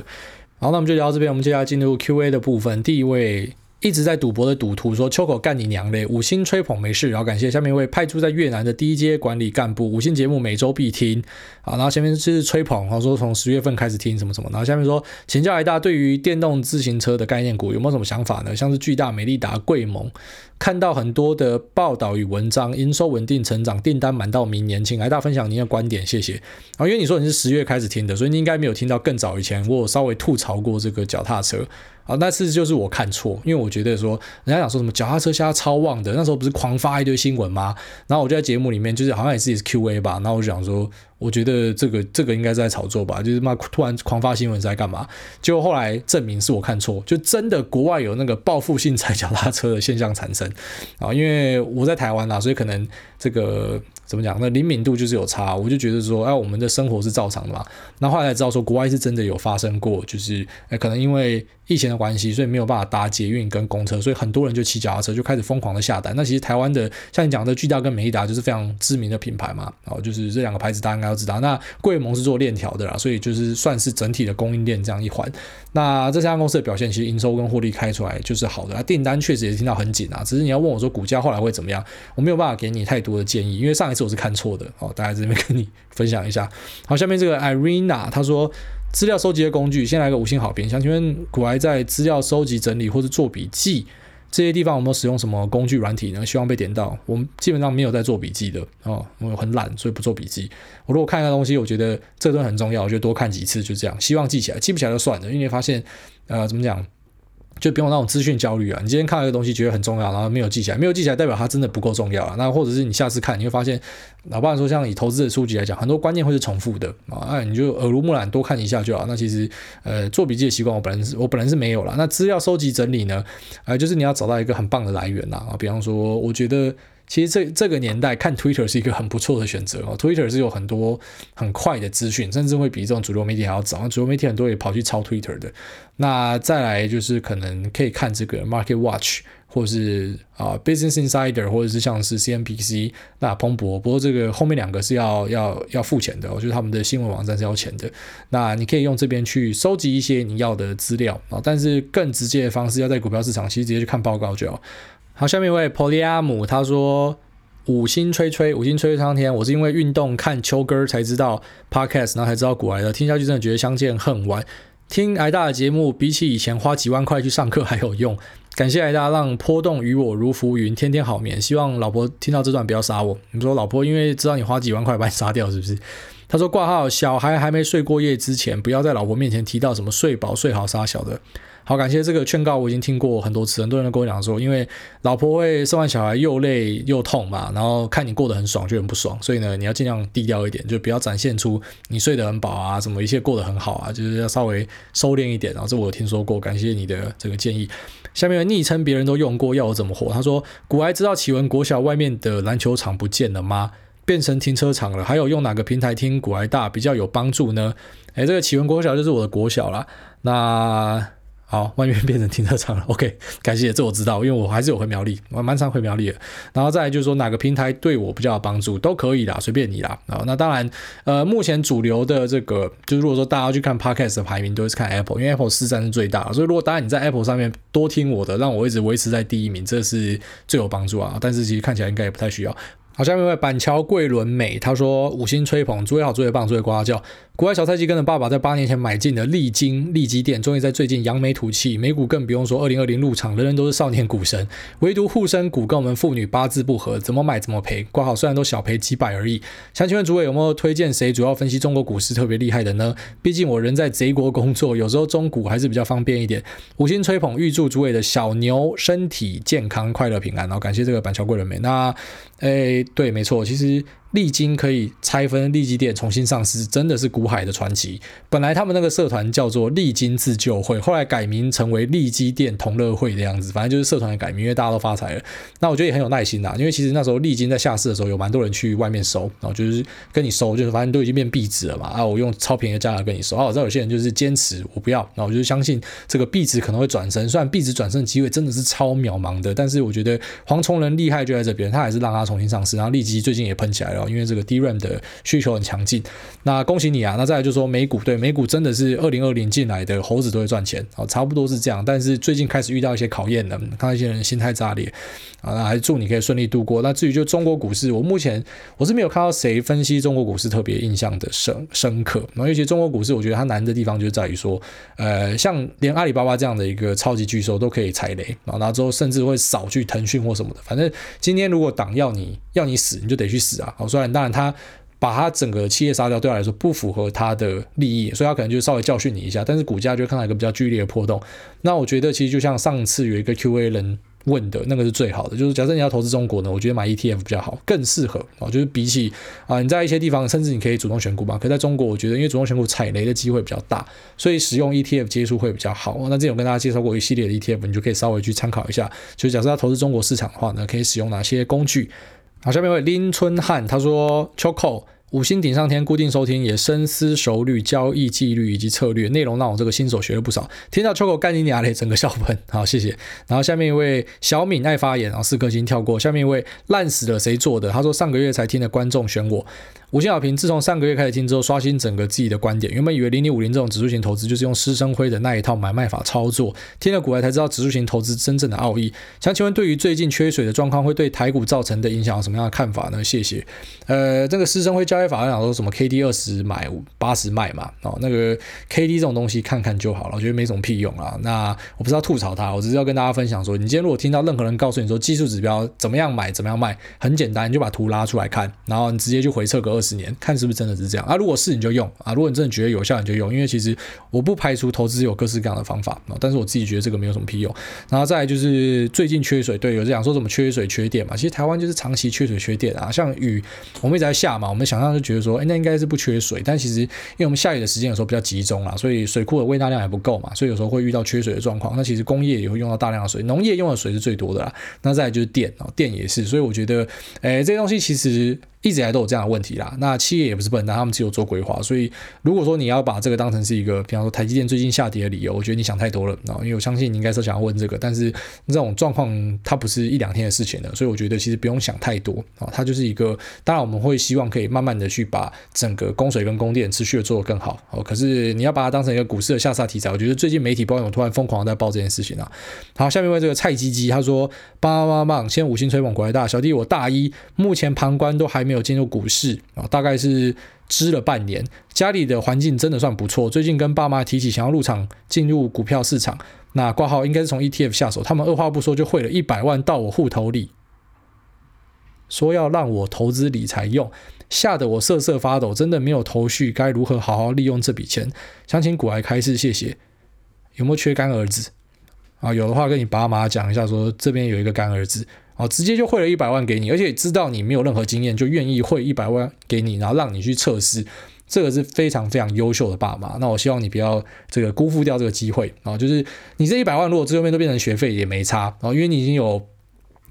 好，那我们就聊到这边，我们接下来进入 Q&A 的部分。第一位。一直在赌博的赌徒说：“秋口干你娘嘞！”五星吹捧没事，然后感谢下面一位派驻在越南的低阶管理干部，五星节目每周必听啊。然后下面是吹捧，然后说从十月份开始听什么什么。然后下面说，请教一大对于电动自行车的概念股有没有什么想法呢？像是巨大、美利达、贵盟，看到很多的报道与文章，营收稳定成长，订单满到明年，请来大分享您的观点，谢谢。啊，因为你说你是十月开始听的，所以你应该没有听到更早以前我有稍微吐槽过这个脚踏车。啊，那次就是我看错，因为我觉得说人家讲说什么脚踏车现在超旺的，那时候不是狂发一堆新闻吗？然后我就在节目里面，就是好像也是也是 Q&A 吧，然后我就想说，我觉得这个这个应该是在炒作吧，就是妈突然狂发新闻是在干嘛？结果后来证明是我看错，就真的国外有那个报复性 踩脚踏车的现象产生啊，因为我在台湾啊，所以可能这个。怎么讲？那灵敏度就是有差，我就觉得说，哎，我们的生活是照常的嘛。那后来才知道说，国外是真的有发生过，就是，哎，可能因为疫情的关系，所以没有办法搭捷运跟公车，所以很多人就骑脚踏车，就开始疯狂的下单。那其实台湾的，像你讲的巨大跟美利达，就是非常知名的品牌嘛，哦，就是这两个牌子大家应该要知道。那贵盟是做链条的啦，所以就是算是整体的供应链这样一环。那这三家公司的表现，其实营收跟获利开出来就是好的，那订单确实也听到很紧啊。只是你要问我说股价后来会怎么样，我没有办法给你太多的建议，因为上一次我是看错的哦。大家这边跟你分享一下。好，下面这个 Irina 他说，资料收集的工具，先来个五星好评。想请问股癌在资料收集整理或是做笔记这些地方有没有使用什么工具软体呢？希望被点到。我们基本上没有在做笔记的哦，我很懒，所以不做笔记。我如果看一个东西，我觉得这段很重要，我就多看几次，就这样。希望记起来，记不起来就算了，因为发现呃，怎么讲？就不用那种资讯焦虑啊！你今天看了一个东西觉得很重要，然后没有记起来，没有记起来代表它真的不够重要啊。那或者是你下次看，你会发现，哪怕说像以投资的书籍来讲，很多观念会是重复的啊。那你就耳濡目染，多看一下就好。那其实呃，做笔记的习惯，我本人是我本来是没有了。那资料收集整理呢？呃，就是你要找到一个很棒的来源呐啊。比方说，我觉得。其实这这个年代看 Twitter 是一个很不错的选择哦。Twitter 是有很多很快的资讯，甚至会比这种主流媒体还要早。主流媒体很多也跑去抄 Twitter 的。那再来就是可能可以看这个 Market Watch，或是啊 Business Insider，或者是像是 CNBC。那彭博，不过这个后面两个是要要要付钱的，我觉得他们的新闻网站是要钱的。那你可以用这边去收集一些你要的资料啊，但是更直接的方式，要在股票市场，其实直接去看报告就好。好，下面一位 Polyam，他说五星吹吹，五星吹吹苍天。我是因为运动看秋哥才知道 Podcast，然后才知道股癌的。听下去真的觉得相见恨晚。听癌大的节目，比起以前花几万块去上课还有用。感谢癌大让波动与我如浮云，天天好眠。希望老婆听到这段不要杀我。你说老婆因为知道你花几万块把你杀掉是不是？他说挂号，小孩还没睡过夜之前，不要在老婆面前提到什么睡饱睡好杀小的。好，感谢这个劝告，我已经听过很多次，很多人都跟我讲说，因为老婆会生完小孩又累又痛嘛，然后看你过得很爽就很不爽，所以呢，你要尽量低调一点，就不要展现出你睡得很饱啊，什么一切过得很好啊，就是要稍微收敛一点。然后这我有听说过，感谢你的这个建议。下面的昵称别人都用过，要我怎么活？他说，古埃知道启文国小外面的篮球场不见了吗？变成停车场了？还有用哪个平台听古埃大比较有帮助呢？诶，这个启文国小就是我的国小啦。那。好，外面变成停车场了。OK，感谢，这我知道，因为我还是有回苗栗，我蛮常回苗栗的。然后再来就是说哪个平台对我比较有帮助，都可以啦，随便你啦。啊，那当然，呃，目前主流的这个，就是如果说大家去看 Podcast 的排名，都是看 Apple，因为 Apple 市占是最大。所以如果当然你在 Apple 上面多听我的，让我一直维持在第一名，这是最有帮助啊。但是其实看起来应该也不太需要。好，下面一位板桥桂纶镁，他说五星吹捧，诸位好，诸位棒，诸位呱呱叫。国外小菜鸡跟着爸爸在八年前买进的利金利基店，终于在最近扬眉吐气。美股更不用说，二零二零入场，人人都是少年股神，唯独护身股跟我们妇女八字不合，怎么买怎么赔。挂号虽然都小赔几百而已。想请问诸位有没有推荐谁主要分析中国股市特别厉害的呢？毕竟我人在贼国工作，有时候中股还是比较方便一点。五星吹捧，预祝诸位的小牛身体健康、快乐平安。然后感谢这个板桥桂纶镁。那，诶，对，没错，其实。利金可以拆分利基店重新上市，真的是股海的传奇。本来他们那个社团叫做利金自救会，后来改名成为利基店同乐会的样子，反正就是社团的改名，因为大家都发财了。那我觉得也很有耐心啦，因为其实那时候利金在下市的时候，有蛮多人去外面收，然后就是跟你收，就是反正都已经变壁纸了嘛，啊，我用超便宜的价格跟你收。啊，我知道有些人就是坚持我不要，那我就相信这个壁纸可能会转身，虽然壁纸转身的机会真的是超渺茫的，但是我觉得黄崇仁厉害就在这边，他还是让他重新上市，然后利基最近也喷起来了。因为这个 DRAM 的需求很强劲。那恭喜你啊！那再来就说美股，对美股真的是二零二零进来的猴子都会赚钱哦，差不多是这样。但是最近开始遇到一些考验了，看到一些人心态炸裂啊，那还祝你可以顺利度过。那至于就中国股市，我目前我是没有看到谁分析中国股市特别印象的深深刻。然后尤其中国股市，我觉得它难的地方就在于说，呃，像连阿里巴巴这样的一个超级巨兽都可以踩雷，然后之后甚至会扫去腾讯或什么的。反正今天如果党要你要你死，你就得去死啊！好，虽然当然他。把他整个企业杀掉，对他来说不符合他的利益，所以他可能就稍微教训你一下，但是股价就看到一个比较剧烈的波动。那我觉得其实就像上次有一个 Q&A 人问的那个是最好的，就是假设你要投资中国呢，我觉得买 ETF 比较好，更适合啊，就是比起啊你在一些地方甚至你可以主动选股嘛，可在中国我觉得因为主动选股踩雷的机会比较大，所以使用 ETF 接触会比较好。那之前有跟大家介绍过一系列的 ETF，你就可以稍微去参考一下。就假设要投资中国市场的话呢，可以使用哪些工具？好，下面一位林春汉他说 Choco。五星顶上天，固定收听，也深思熟虑交易纪律以及策略内容，让我这个新手学了不少。听到秋口干你娘嘞，整个笑喷，好谢谢。然后下面一位小敏爱发言，然后四颗星跳过。下面一位烂死了谁做的？他说上个月才听的观众选我。五星好评，自从上个月开始听之后，刷新整个自己的观点。原本以为零零五零这种指数型投资就是用施生辉的那一套买卖法操作，听了股来才知道指数型投资真正的奥义。想请问，对于最近缺水的状况，会对台股造成的影响有什么样的看法呢？谢谢。呃，这个施生辉交易法讲说什么 K D 二十买八十卖嘛？哦，那个 K D 这种东西看看就好了，我觉得没什么屁用啊。那我不是要吐槽它，我只是要跟大家分享说，你今天如果听到任何人告诉你说技术指标怎么样买怎么样卖，很简单，你就把图拉出来看，然后你直接就回测个二十年，看是不是真的是这样啊？如果是你就用啊，如果你真的觉得有效你就用，因为其实我不排除投资有各式各样的方法啊，但是我自己觉得这个没有什么屁用。然后再就是最近缺水，对，有这样说什么缺水缺电嘛？其实台湾就是长期缺水缺电啊，像雨我们一直在下嘛，我们想象就觉得说，哎，那应该是不缺水，但其实因为我们下雨的时间有时候比较集中啊，所以水库的喂纳量还不够嘛，所以有时候会遇到缺水的状况。那其实工业也会用到大量的水，农业用的水是最多的啦。那再来就是电哦，电也是，所以我觉得，哎，这些东西其实。一直以来都有这样的问题啦。那企业也不是笨蛋，他们只有做规划。所以如果说你要把这个当成是一个，比方说台积电最近下跌的理由，我觉得你想太多了啊。因为我相信你应该是想要问这个，但是这种状况它不是一两天的事情了，所以我觉得其实不用想太多啊。它就是一个，当然我们会希望可以慢慢的去把整个供水跟供电持续的做得更好。哦，可是你要把它当成一个股市的下杀题材，我觉得最近媒体包有突然疯狂在报这件事情啊。好，下面问这个蔡鸡鸡，他说棒棒棒棒，先五星吹捧国外大小弟，我大一，目前旁观都还没有进入股市。啊，大概是支了半年，家里的环境真的算不错。最近跟爸妈提起想要入场进入股票市场，那挂号应该是从 ETF 下手，他们二话不说就汇了一百万到我户头里，说要让我投资理财用，吓得我瑟瑟发抖，真的没有头绪，该如何好好利用这笔钱？想请股癌开示，谢谢。有没有缺干儿子？啊，有的话跟你爸妈讲一下说，说这边有一个干儿子。哦，直接就汇了一百万给你，而且知道你没有任何经验，就愿意汇一百万给你，然后让你去测试，这个是非常非常优秀的爸妈。那我希望你不要这个辜负掉这个机会啊！就是你这一百万，如果最后面都变成学费也没差啊，因为你已经有。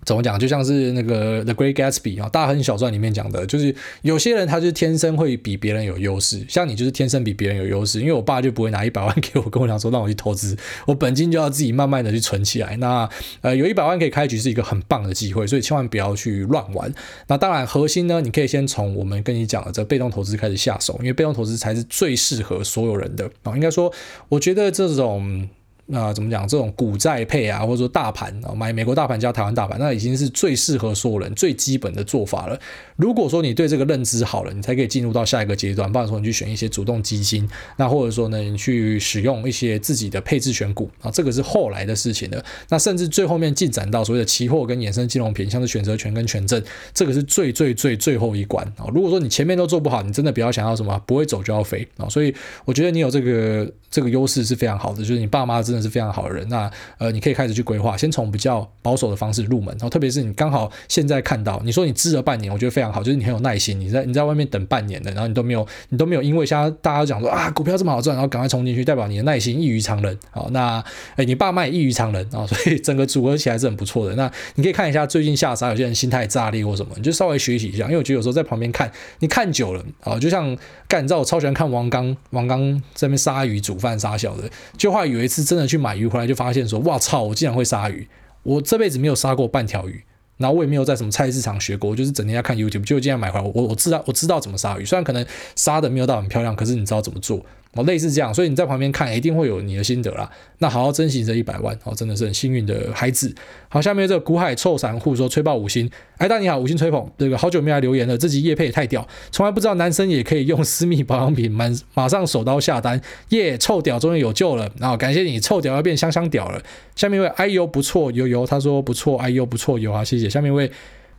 怎么讲？就像是那个《The Great Gatsby》啊，《大亨小传》里面讲的，就是有些人他就是天生会比别人有优势，像你就是天生比别人有优势。因为我爸就不会拿一百万给我，跟我讲说让我去投资，我本金就要自己慢慢的去存起来。那呃，有一百万可以开局是一个很棒的机会，所以千万不要去乱玩。那当然，核心呢，你可以先从我们跟你讲的这被动投资开始下手，因为被动投资才是最适合所有人的啊。应该说，我觉得这种。那、怎么讲？这种股债配啊，或者说大盘啊，买美国大盘加台湾大盘，那已经是最适合所有人最基本的做法了。如果说你对这个认知好了，你才可以进入到下一个阶段。不然说你去选一些主动基金，那或者说呢，你去使用一些自己的配置选股啊，这个是后来的事情了。那甚至最后面进展到所谓的期货跟衍生金融品，像是选择权跟权证，这个是最最最最后一关啊。如果说你前面都做不好，你真的不要想要什么不会走就要飞啊。所以我觉得你有这个这个优势是非常好的，就是你爸妈真的是非常好的人。那呃，你可以开始去规划，先从比较保守的方式入门，然后特别是你刚好现在看到，你说你支了半年，我觉得非常好，就是你很有耐心，你在你在外面等半年的，然后你都没有你都没有因为现在大家讲说啊股票这么好赚，然后赶快冲进去，代表你的耐心异于常人。好，那诶你爸妈也异于常人啊，所以整个组合起来是很不错的。那你可以看一下最近下杀，有些人心态炸裂或什么，你就稍微学习一下，因为我觉得有时候在旁边看，你看久了啊，就像干，你知道我超喜欢看王刚，王刚在那边杀鱼煮饭杀小的，就话有一次真的去买鱼回来，就发现说哇操！我竟然会杀鱼，我这辈子没有杀过半条鱼。然后我也没有在什么菜市场学过，我就是整天在看 YouTube，就竟然买回来，我我知道我知道怎么杀鱼，虽然可能杀的没有到很漂亮，可是你知道怎么做。哦，类似这样，所以你在旁边看，一定会有你的心得啦。那好好珍惜这一百万哦，真的是很幸运的孩子。好，下面这个股海臭散户说吹爆五星，哎，大你好，五星吹捧，这个好久没来留言了，自己夜配也太屌，从来不知道男生也可以用私密保养品，满马上手刀下单，耶，臭屌终于有救了，然后感谢你，臭屌要变香香屌了。下面一位哎呦不错油油，他说不错，哎呦不错油啊，谢谢。下面一位。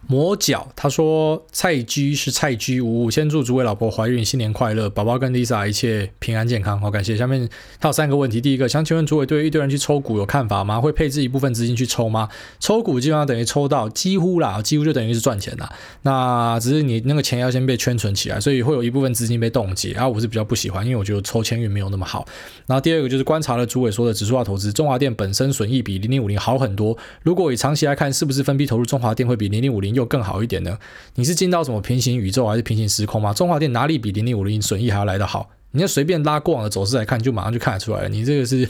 磨脚，他说菜居是菜居五五，先祝诸位老婆怀孕新年快乐，宝宝跟 Lisa 一切平安健康，好感谢。下面他有三个问题，第一个想请问诸位对一堆人去抽股有看法吗？会配置一部分资金去抽吗？抽股基本上等于抽到几乎啦，几乎就等于是赚钱啦。那只是你那个钱要先被圈存起来，所以会有一部分资金被冻结。然后我是比较不喜欢，因为我觉得抽签运没有那么好。然后第二个就是观察了诸位说的指数化投资，中华电本身损益比零零五零好很多。如果以长期来看，是不是分批投入中华电会比零零五零又更好一点呢？你是进到什么平行宇宙还是平行时空吗？中华电哪里比零零五零损益还要来得好？你要随便拉过往的走势来看，就马上就看得出来了。你这个是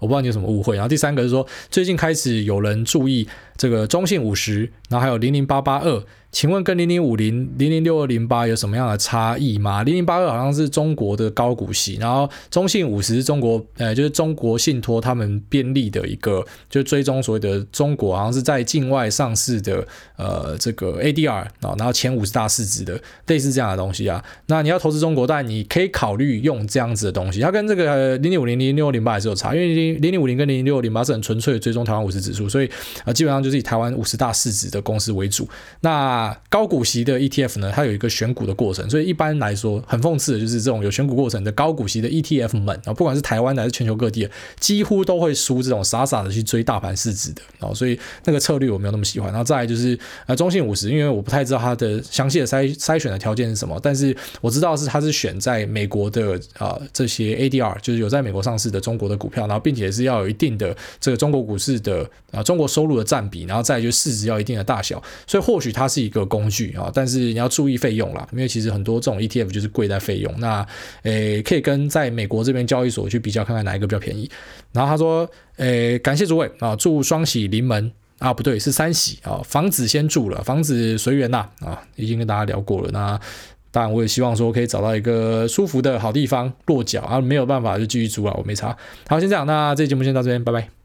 我不知道你有什么误会。然后第三个是说，最近开始有人注意这个中信五十，然后还有零零八八二。请问跟零零五零、零零六二零八有什么样的差异吗？零零八二好像是中国的高股息，然后中信五十是中国，呃，就是中国信托他们编立的一个，就追踪所谓的中国好像是在境外上市的，呃，这个 ADR 啊，然后前五十大市值的类似这样的东西啊。那你要投资中国，但你可以考虑用这样子的东西，它跟这个零零五零、零零六二零八还是有差，因为零零零零五零跟零零六零八是很纯粹的追踪台湾五十指数，所以啊、呃，基本上就是以台湾五十大市值的公司为主。那高股息的 ETF 呢，它有一个选股的过程，所以一般来说很讽刺的就是这种有选股过程的高股息的 ETF 们啊，不管是台湾还是全球各地，几乎都会输这种傻傻的去追大盘市值的啊，所以那个策略我没有那么喜欢。然后再来就是呃中信五十，因为我不太知道它的详细的筛筛选的条件是什么，但是我知道是它是选在美国的啊这些 ADR，就是有在美国上市的中国的股票，然后并且也是要有一定的这个中国股市的啊中国收入的占比，然后再就市值要一定的大小，所以或许它是一个工具啊，但是你要注意费用啦，因为其实很多这种 ETF 就是贵在费用。那诶，可以跟在美国这边交易所去比较，看看哪一个比较便宜。然后他说，诶，感谢诸位啊，祝双喜临门啊，不对，是三喜啊，房子先住了，房子随缘呐啊，已经跟大家聊过了。那当然，我也希望说可以找到一个舒服的好地方落脚啊，没有办法就继续租了，我没差。好，先这样，那这期节目先到这边，拜拜。